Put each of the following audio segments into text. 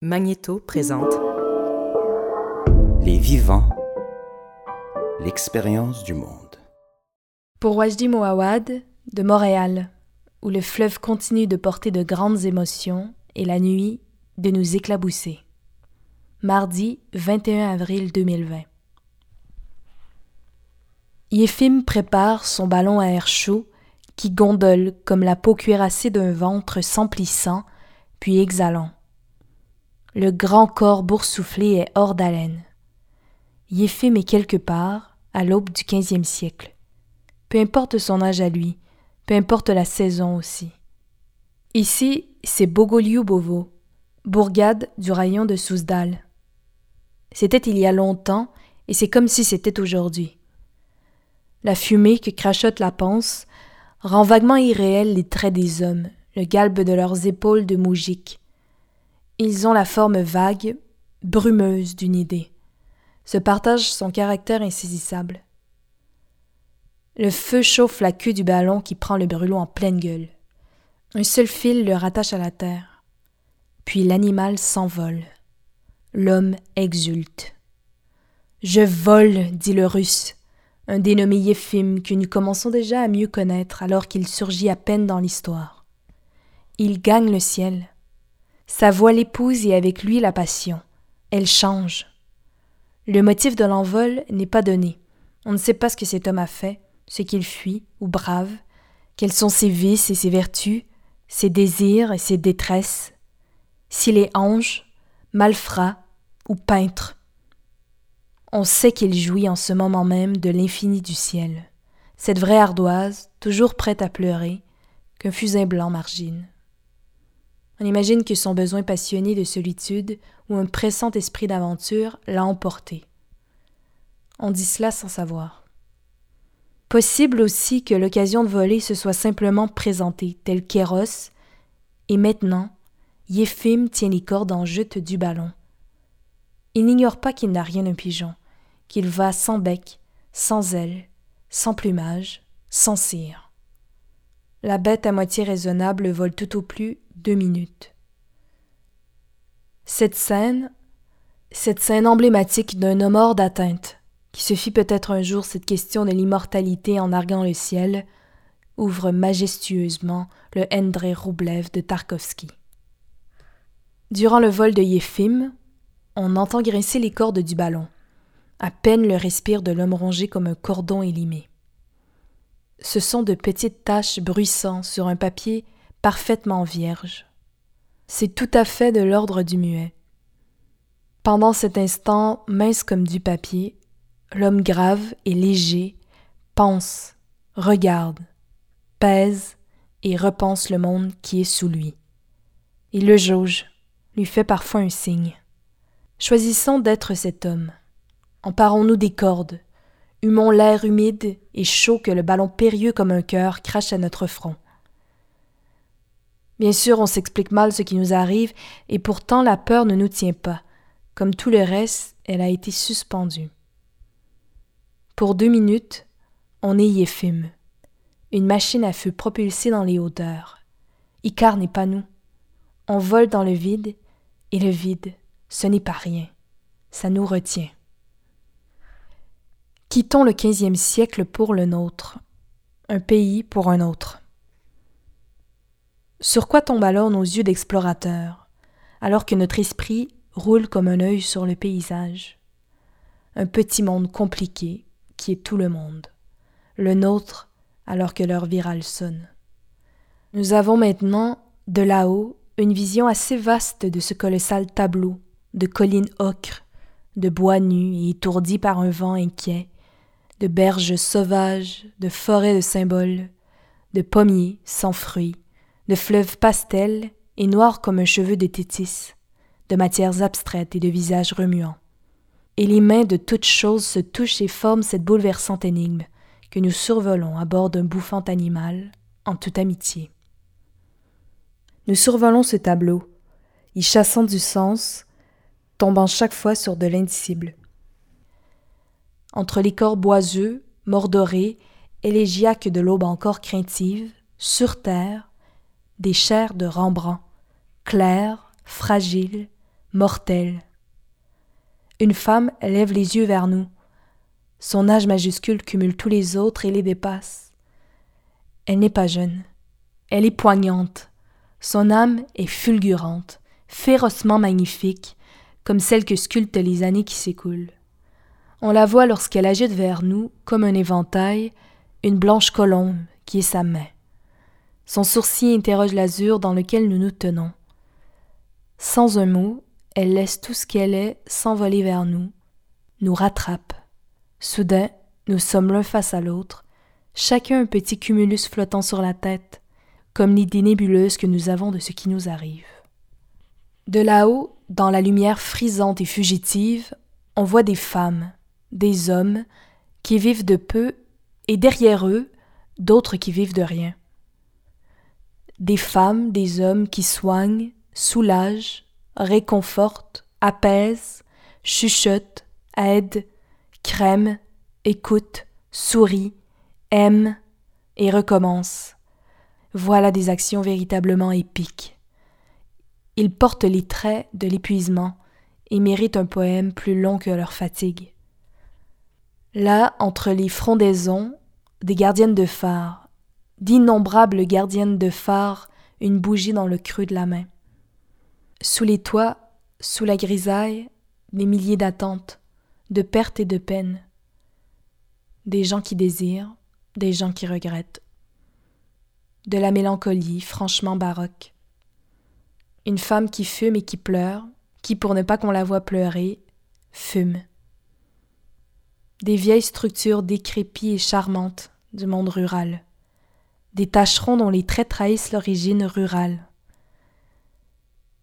Magnéto présente Les vivants, l'expérience du monde. Pour Wajdi Mouawad, de Montréal, où le fleuve continue de porter de grandes émotions et la nuit de nous éclabousser. Mardi 21 avril 2020. Yéfim prépare son ballon à air chaud qui gondole comme la peau cuirassée d'un ventre s'emplissant puis exhalant. Le grand corps boursouflé est hors d'haleine. Yéphim est quelque part, à l'aube du quinzième siècle. Peu importe son âge à lui, peu importe la saison aussi. Ici, c'est Bogoliou Bovo, bourgade du rayon de Souzdal. C'était il y a longtemps, et c'est comme si c'était aujourd'hui. La fumée que crachote la panse rend vaguement irréels les traits des hommes, le galbe de leurs épaules de moujik, ils ont la forme vague, brumeuse d'une idée, se partagent son caractère insaisissable. Le feu chauffe la queue du ballon qui prend le brûlot en pleine gueule. Un seul fil le rattache à la terre. Puis l'animal s'envole. L'homme exulte. Je vole, dit le russe, un dénommé Yéphim que nous commençons déjà à mieux connaître alors qu'il surgit à peine dans l'histoire. Il gagne le ciel. Sa voix l'épouse et avec lui la passion. Elle change. Le motif de l'envol n'est pas donné. On ne sait pas ce que cet homme a fait, ce qu'il fuit ou brave, quels sont ses vices et ses vertus, ses désirs et ses détresses, s'il est ange, malfrat ou peintre. On sait qu'il jouit en ce moment même de l'infini du ciel, cette vraie ardoise, toujours prête à pleurer, qu'un fusain blanc margine. On imagine que son besoin passionné de solitude ou un pressant esprit d'aventure l'a emporté. On dit cela sans savoir. Possible aussi que l'occasion de voler se soit simplement présentée, tel Kéros, et maintenant, Yéphim tient les cordes en jute du ballon. Il n'ignore pas qu'il n'a rien d'un pigeon, qu'il va sans bec, sans aile, sans plumage, sans cire. La bête à moitié raisonnable vole tout au plus deux minutes. Cette scène, cette scène emblématique d'un homme hors d'atteinte, qui se fit peut-être un jour cette question de l'immortalité en arguant le ciel, ouvre majestueusement le André Roublev de Tarkovsky. Durant le vol de Yéphim, on entend grincer les cordes du ballon. À peine le respire de l'homme rongé comme un cordon élimé. Ce sont de petites taches bruissant sur un papier parfaitement vierge. C'est tout à fait de l'ordre du muet. Pendant cet instant, mince comme du papier, l'homme grave et léger pense, regarde, pèse et repense le monde qui est sous lui. Il le jauge, lui fait parfois un signe. Choisissons d'être cet homme. Emparons-nous des cordes, humons l'air humide et chaud que le ballon périlleux comme un cœur crache à notre front. Bien sûr, on s'explique mal ce qui nous arrive, et pourtant la peur ne nous tient pas. Comme tout le reste, elle a été suspendue. Pour deux minutes, on est Yéphim, une machine à feu propulsée dans les hauteurs. Icar n'est pas nous. On vole dans le vide, et le vide, ce n'est pas rien. Ça nous retient. Quittons le quinzième siècle pour le nôtre, un pays pour un autre. Sur quoi tombent alors nos yeux d'explorateurs, alors que notre esprit roule comme un œil sur le paysage? Un petit monde compliqué qui est tout le monde, le nôtre alors que l'heure virale sonne. Nous avons maintenant, de là-haut, une vision assez vaste de ce colossal tableau, de collines ocres, de bois nus et étourdis par un vent inquiet, de berges sauvages, de forêts de symboles, de pommiers sans fruits, de fleuves pastels et noirs comme un cheveu de tétis, de matières abstraites et de visages remuants. Et les mains de toutes choses se touchent et forment cette bouleversante énigme que nous survolons à bord d'un bouffant animal, en toute amitié. Nous survolons ce tableau, y chassant du sens, tombant chaque fois sur de l'indicible. Entre les corps boiseux, mordorés, élégiaques de l'aube encore craintive, sur terre, des chairs de Rembrandt, claires, fragiles, mortelle. Une femme lève les yeux vers nous. Son âge majuscule cumule tous les autres et les dépasse. Elle n'est pas jeune. Elle est poignante. Son âme est fulgurante, férocement magnifique, comme celle que sculptent les années qui s'écoulent. On la voit lorsqu'elle agite vers nous, comme un éventail, une blanche colombe qui est sa main. Son sourcil interroge l'azur dans lequel nous nous tenons. Sans un mot, elle laisse tout ce qu'elle est s'envoler vers nous, nous rattrape. Soudain, nous sommes l'un face à l'autre, chacun un petit cumulus flottant sur la tête, comme l'idée nébuleuse que nous avons de ce qui nous arrive. De là-haut, dans la lumière frisante et fugitive, on voit des femmes, des hommes, qui vivent de peu, et derrière eux, d'autres qui vivent de rien. Des femmes, des hommes qui soignent, soulagent, réconfortent, apaisent, chuchotent, aident, crèment, écoutent, sourient, aiment et recommencent. Voilà des actions véritablement épiques. Ils portent les traits de l'épuisement et méritent un poème plus long que leur fatigue. Là, entre les frondaisons, des gardiennes de phare, d'innombrables gardiennes de phare, une bougie dans le creux de la main. Sous les toits, sous la grisaille, des milliers d'attentes, de pertes et de peines. Des gens qui désirent, des gens qui regrettent. De la mélancolie franchement baroque. Une femme qui fume et qui pleure, qui, pour ne pas qu'on la voie pleurer, fume. Des vieilles structures décrépies et charmantes du monde rural. Des tâcherons dont les traits trahissent l'origine rurale.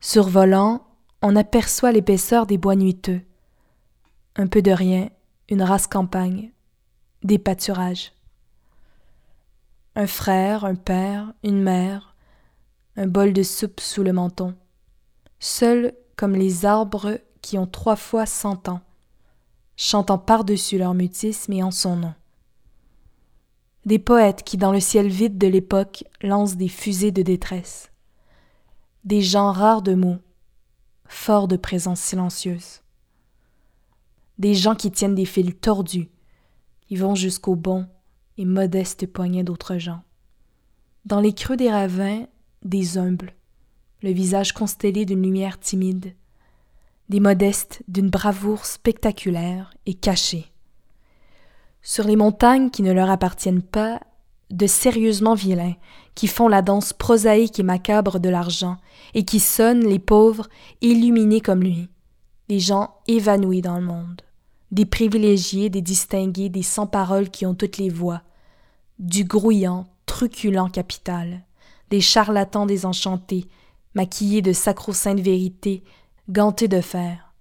Survolant, on aperçoit l'épaisseur des bois nuiteux. Un peu de rien, une race campagne, des pâturages. Un frère, un père, une mère, un bol de soupe sous le menton, seuls comme les arbres qui ont trois fois cent ans, chantant par-dessus leur mutisme et en son nom. Des poètes qui, dans le ciel vide de l'époque, lancent des fusées de détresse des gens rares de mots, forts de présence silencieuse. Des gens qui tiennent des fils tordus, qui vont jusqu'au bon et modeste poignet d'autres gens. Dans les creux des ravins, des humbles, le visage constellé d'une lumière timide, des modestes d'une bravoure spectaculaire et cachée. Sur les montagnes qui ne leur appartiennent pas, de sérieusement vilains, qui font la danse prosaïque et macabre de l'argent, et qui sonnent les pauvres illuminés comme lui, des gens évanouis dans le monde, des privilégiés, des distingués, des sans-paroles qui ont toutes les voix, du grouillant, truculent capital, des charlatans désenchantés, maquillés de sacro-sainte vérité, gantés de fer.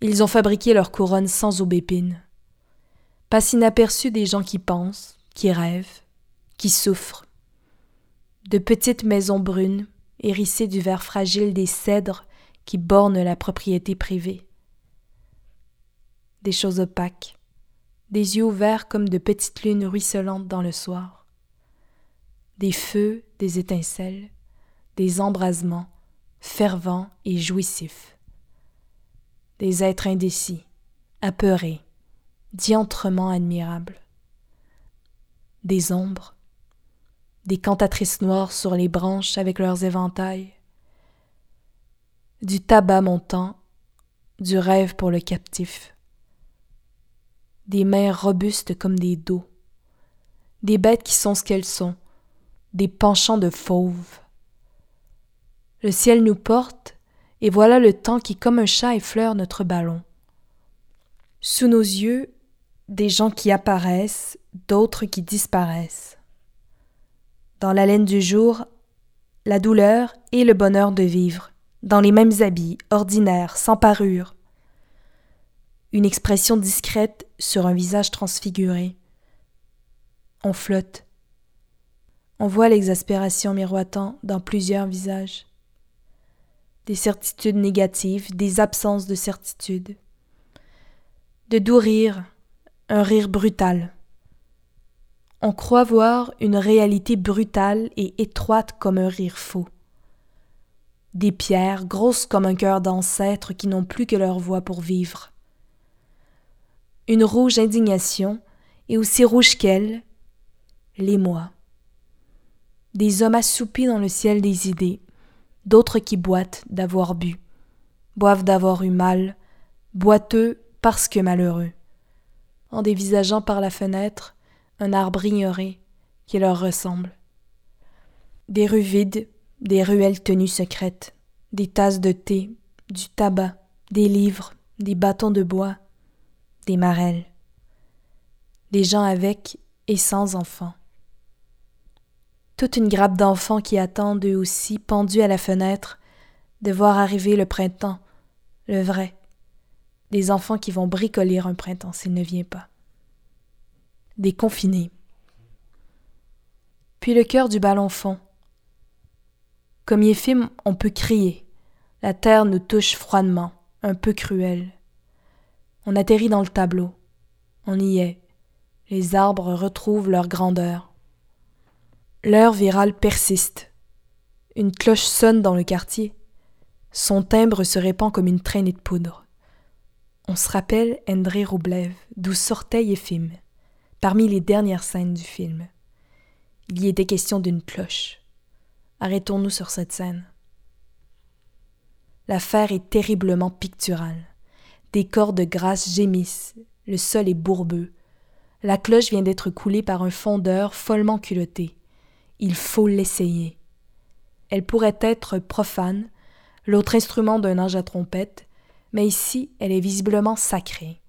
Ils ont fabriqué leur couronne sans aubépine. Passe inaperçu des gens qui pensent, qui rêvent, qui souffrent. De petites maisons brunes, hérissées du verre fragile des cèdres qui bornent la propriété privée. Des choses opaques, des yeux ouverts comme de petites lunes ruisselantes dans le soir. Des feux, des étincelles, des embrasements, fervents et jouissifs. Des êtres indécis, apeurés, diantrement admirables. Des ombres, des cantatrices noires sur les branches avec leurs éventails, du tabac montant, du rêve pour le captif, des mères robustes comme des dos, des bêtes qui sont ce qu'elles sont, des penchants de fauves. Le ciel nous porte, et voilà le temps qui, comme un chat, effleure notre ballon. Sous nos yeux, des gens qui apparaissent, d'autres qui disparaissent dans la laine du jour, la douleur et le bonheur de vivre, dans les mêmes habits, ordinaires, sans parure. Une expression discrète sur un visage transfiguré. On flotte. On voit l'exaspération miroitant dans plusieurs visages. Des certitudes négatives, des absences de certitude. De doux rires, un rire brutal on croit voir une réalité brutale et étroite comme un rire faux. des pierres grosses comme un cœur d'ancêtres qui n'ont plus que leur voix pour vivre. Une rouge indignation, et aussi rouge qu'elle, l'émoi. Des hommes assoupis dans le ciel des idées, d'autres qui boitent d'avoir bu, boivent d'avoir eu mal, boiteux parce que malheureux, en dévisageant par la fenêtre un arbre ignoré qui leur ressemble. Des rues vides, des ruelles tenues secrètes, des tasses de thé, du tabac, des livres, des bâtons de bois, des marelles. Des gens avec et sans enfants. Toute une grappe d'enfants qui attendent eux aussi, pendus à la fenêtre, de voir arriver le printemps, le vrai. Des enfants qui vont bricoler un printemps s'il ne vient pas. Des confinés. Puis le cœur du ballon fond, comme Yéphim, on peut crier. La terre nous touche froidement, un peu cruelle. On atterrit dans le tableau. On y est. Les arbres retrouvent leur grandeur. L'heure virale persiste. Une cloche sonne dans le quartier. Son timbre se répand comme une traînée de poudre. On se rappelle André Roublev, d'où sortait Yéphim, parmi les dernières scènes du film. Il y était question d'une cloche. Arrêtons-nous sur cette scène. L'affaire est terriblement picturale. Des corps de grâce gémissent, le sol est bourbeux. La cloche vient d'être coulée par un fondeur follement culotté. Il faut l'essayer. Elle pourrait être profane, l'autre instrument d'un ange à trompette, mais ici elle est visiblement sacrée.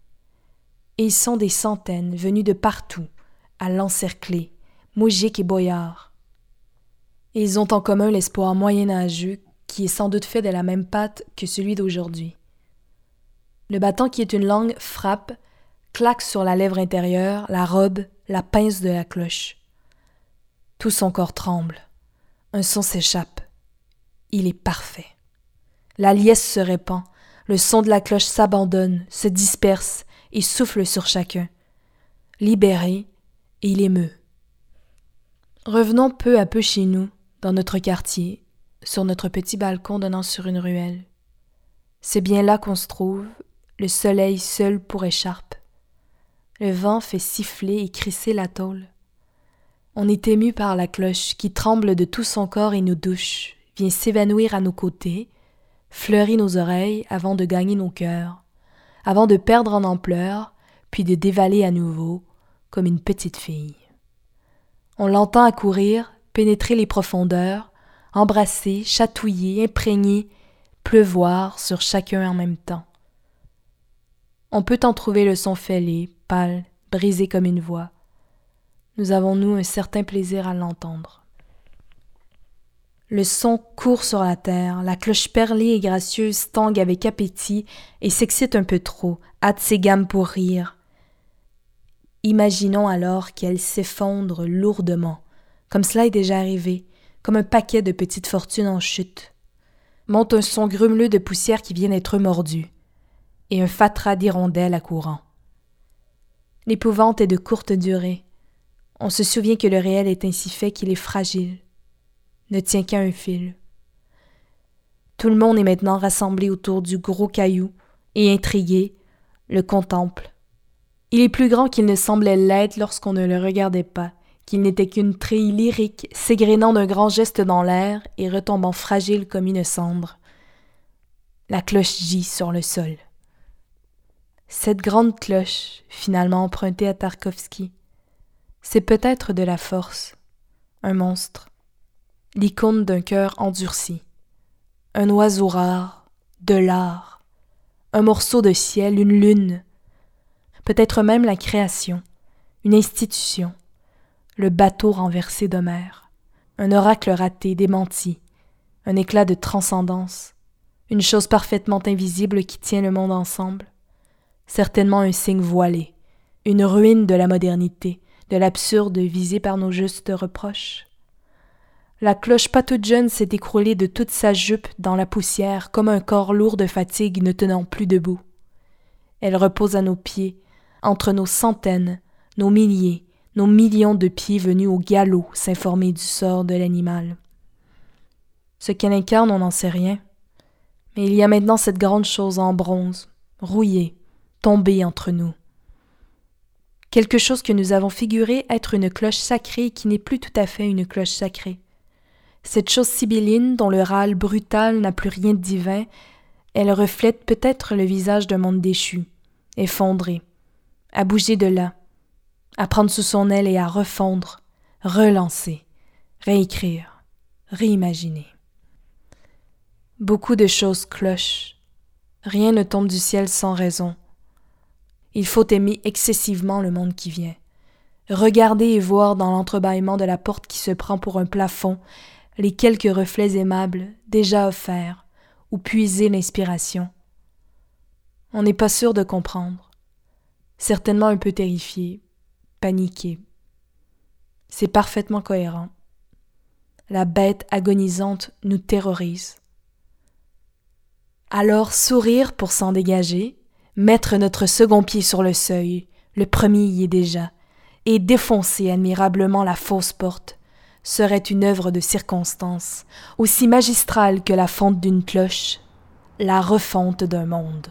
Et ils sont des centaines venus de partout, à l'encercler, moujiks et boyards. Et ils ont en commun l'espoir moyenâgeux qui est sans doute fait de la même pâte que celui d'aujourd'hui. Le bâton qui est une langue frappe, claque sur la lèvre intérieure, la robe, la pince de la cloche. Tout son corps tremble. Un son s'échappe. Il est parfait. La liesse se répand, le son de la cloche s'abandonne, se disperse et souffle sur chacun. Libéré, il émeut. Revenons peu à peu chez nous, dans notre quartier, sur notre petit balcon donnant sur une ruelle. C'est bien là qu'on se trouve, le soleil seul pour écharpe. Le vent fait siffler et crisser la tôle. On est ému par la cloche qui tremble de tout son corps et nous douche, vient s'évanouir à nos côtés, fleurit nos oreilles avant de gagner nos cœurs, avant de perdre en ampleur, puis de dévaler à nouveau, comme une petite fille. On l'entend accourir, pénétrer les profondeurs, embrasser, chatouiller, imprégner, pleuvoir sur chacun en même temps. On peut en trouver le son fêlé, pâle, brisé comme une voix. Nous avons, nous, un certain plaisir à l'entendre. Le son court sur la terre, la cloche perlée et gracieuse tangue avec appétit et s'excite un peu trop, hâte ses gammes pour rire. Imaginons alors qu'elle s'effondre lourdement, comme cela est déjà arrivé, comme un paquet de petites fortunes en chute. Monte un son grumeleux de poussière qui vient d'être mordu, et un fatras d'hirondelles à courant. L'épouvante est de courte durée. On se souvient que le réel est ainsi fait qu'il est fragile, ne tient qu'à un fil. Tout le monde est maintenant rassemblé autour du gros caillou, et intrigué, le contemple. Il est plus grand qu'il ne semblait l'être lorsqu'on ne le regardait pas, qu'il n'était qu'une treille lyrique s'égrénant d'un grand geste dans l'air et retombant fragile comme une cendre. La cloche gît sur le sol. Cette grande cloche, finalement empruntée à Tarkovsky, c'est peut-être de la force, un monstre, l'icône d'un cœur endurci, un oiseau rare, de l'art, un morceau de ciel, une lune, peut-être même la création, une institution, le bateau renversé d'Homère, un oracle raté, démenti, un éclat de transcendance, une chose parfaitement invisible qui tient le monde ensemble, certainement un signe voilé, une ruine de la modernité, de l'absurde visé par nos justes reproches. La cloche pas toute jeune s'est écroulée de toute sa jupe dans la poussière comme un corps lourd de fatigue ne tenant plus debout. Elle repose à nos pieds, entre nos centaines, nos milliers, nos millions de pieds venus au galop s'informer du sort de l'animal. Ce qu'elle incarne, on n'en sait rien. Mais il y a maintenant cette grande chose en bronze, rouillée, tombée entre nous. Quelque chose que nous avons figuré être une cloche sacrée qui n'est plus tout à fait une cloche sacrée. Cette chose sibylline dont le râle brutal n'a plus rien de divin, elle reflète peut-être le visage d'un monde déchu, effondré, à bouger de là, à prendre sous son aile et à refondre, relancer, réécrire, réimaginer. Beaucoup de choses clochent. Rien ne tombe du ciel sans raison. Il faut aimer excessivement le monde qui vient. Regarder et voir dans l'entrebâillement de la porte qui se prend pour un plafond les quelques reflets aimables déjà offerts, ou puiser l'inspiration. On n'est pas sûr de comprendre, certainement un peu terrifié, paniqué. C'est parfaitement cohérent. La bête agonisante nous terrorise. Alors sourire pour s'en dégager, mettre notre second pied sur le seuil, le premier y est déjà, et défoncer admirablement la fausse porte, serait une œuvre de circonstance, aussi magistrale que la fonte d'une cloche, la refonte d'un monde.